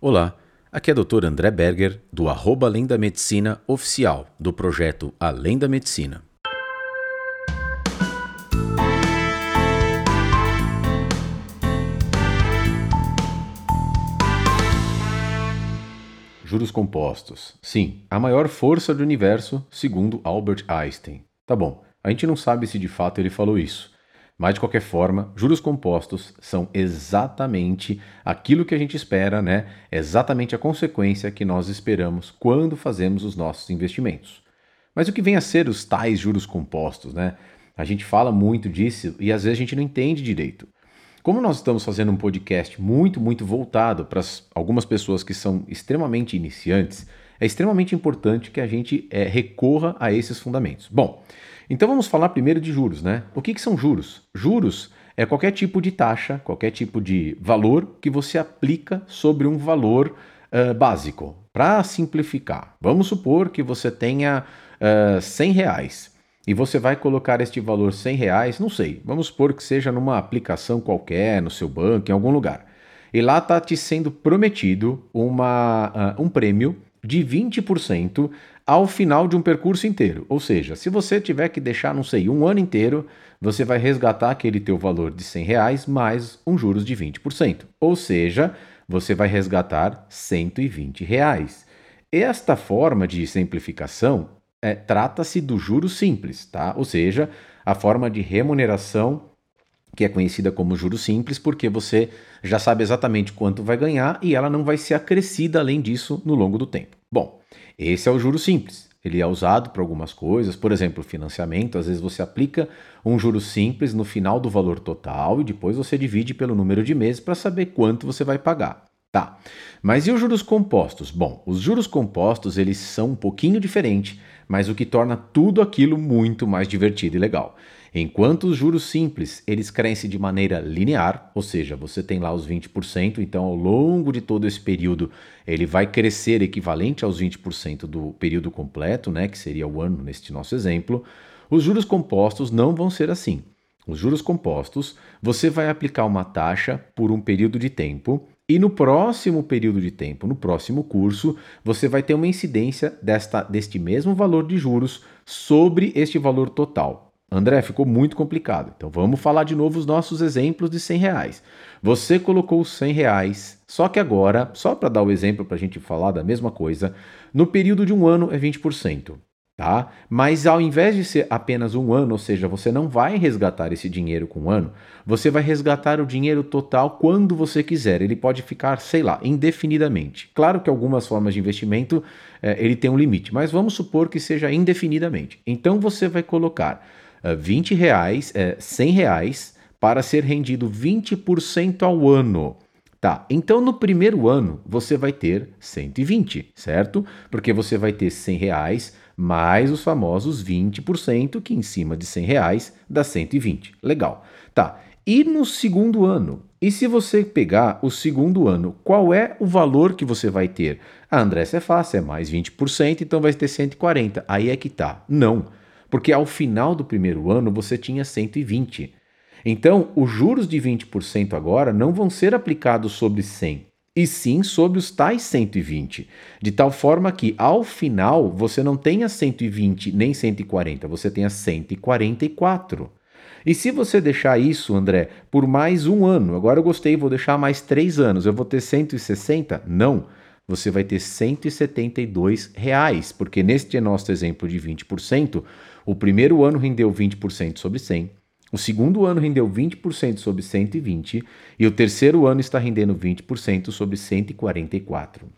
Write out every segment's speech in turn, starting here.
Olá, aqui é Dr. André Berger, do arroba Além da Medicina oficial, do projeto Além da Medicina. Juros compostos. Sim, a maior força do universo, segundo Albert Einstein. Tá bom, a gente não sabe se de fato ele falou isso. Mas de qualquer forma, juros compostos são exatamente aquilo que a gente espera, né? Exatamente a consequência que nós esperamos quando fazemos os nossos investimentos. Mas o que vem a ser os tais juros compostos, né? A gente fala muito disso e às vezes a gente não entende direito. Como nós estamos fazendo um podcast muito, muito voltado para algumas pessoas que são extremamente iniciantes, é extremamente importante que a gente é, recorra a esses fundamentos. Bom, então vamos falar primeiro de juros, né? O que, que são juros? Juros é qualquer tipo de taxa, qualquer tipo de valor que você aplica sobre um valor uh, básico. Para simplificar, vamos supor que você tenha uh, 100 reais e você vai colocar este valor 100 reais, não sei, vamos supor que seja numa aplicação qualquer, no seu banco, em algum lugar. E lá está te sendo prometido uma, uh, um prêmio de 20% ao final de um percurso inteiro. Ou seja, se você tiver que deixar, não sei, um ano inteiro, você vai resgatar aquele teu valor de 100 reais mais um juros de 20%. Ou seja, você vai resgatar 120 reais. Esta forma de simplificação é, trata-se do juros simples, tá? Ou seja, a forma de remuneração que é conhecida como juros simples, porque você já sabe exatamente quanto vai ganhar e ela não vai ser acrescida além disso no longo do tempo. Bom, esse é o juro simples. Ele é usado para algumas coisas, por exemplo, financiamento. Às vezes você aplica um juro simples no final do valor total e depois você divide pelo número de meses para saber quanto você vai pagar. Tá. Mas e os juros compostos? Bom, os juros compostos eles são um pouquinho diferentes, mas o que torna tudo aquilo muito mais divertido e legal. Enquanto os juros simples, eles crescem de maneira linear, ou seja, você tem lá os 20%, então ao longo de todo esse período ele vai crescer equivalente aos 20% do período completo, né, que seria o ano neste nosso exemplo. Os juros compostos não vão ser assim. Os juros compostos, você vai aplicar uma taxa por um período de tempo e no próximo período de tempo, no próximo curso, você vai ter uma incidência desta, deste mesmo valor de juros sobre este valor total. André, ficou muito complicado. Então vamos falar de novo os nossos exemplos de 100 reais. Você colocou 100 reais, só que agora, só para dar o exemplo para a gente falar da mesma coisa, no período de um ano é 20%. Tá? Mas ao invés de ser apenas um ano, ou seja, você não vai resgatar esse dinheiro com um ano, você vai resgatar o dinheiro total quando você quiser. Ele pode ficar, sei lá, indefinidamente. Claro que algumas formas de investimento eh, ele tem um limite, mas vamos supor que seja indefinidamente. Então você vai colocar 20 reais, é, 100 reais para ser rendido 20% ao ano. Tá, então no primeiro ano você vai ter 120, certo? Porque você vai ter 100 reais mais os famosos 20%, que em cima de 100 reais dá 120. Legal. Tá, e no segundo ano? E se você pegar o segundo ano, qual é o valor que você vai ter? Ah, André, é fácil, é mais 20%, então vai ter 140. Aí é que tá. Não porque ao final do primeiro ano você tinha 120. Então, os juros de 20% agora não vão ser aplicados sobre 100, e sim sobre os tais 120, de tal forma que ao final você não tenha 120 nem 140, você tenha 144. E se você deixar isso, André, por mais um ano, agora eu gostei, vou deixar mais três anos, eu vou ter 160? Não você vai ter 172 reais, porque neste nosso exemplo de 20%, o primeiro ano rendeu 20% sobre 100, o segundo ano rendeu 20% sobre 120 e o terceiro ano está rendendo 20% sobre 144.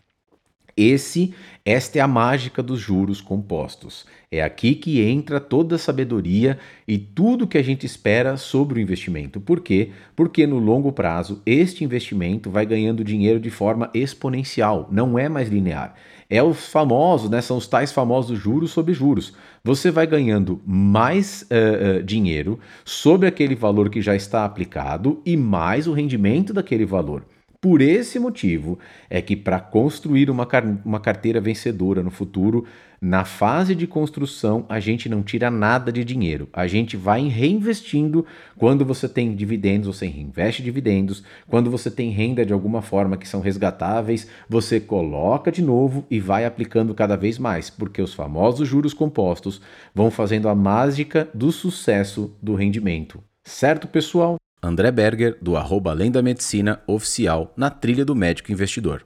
Esse, esta é a mágica dos juros compostos. É aqui que entra toda a sabedoria e tudo que a gente espera sobre o investimento. Por quê? Porque no longo prazo este investimento vai ganhando dinheiro de forma exponencial, não é mais linear. É os famosos, né? São os tais famosos juros sobre juros. Você vai ganhando mais uh, uh, dinheiro sobre aquele valor que já está aplicado e mais o rendimento daquele valor. Por esse motivo é que para construir uma, uma carteira vencedora no futuro, na fase de construção, a gente não tira nada de dinheiro. A gente vai reinvestindo. Quando você tem dividendos, você reinveste dividendos. Quando você tem renda de alguma forma que são resgatáveis, você coloca de novo e vai aplicando cada vez mais, porque os famosos juros compostos vão fazendo a mágica do sucesso do rendimento. Certo, pessoal? André Berger, do arroba Além da Medicina Oficial, na trilha do médico investidor.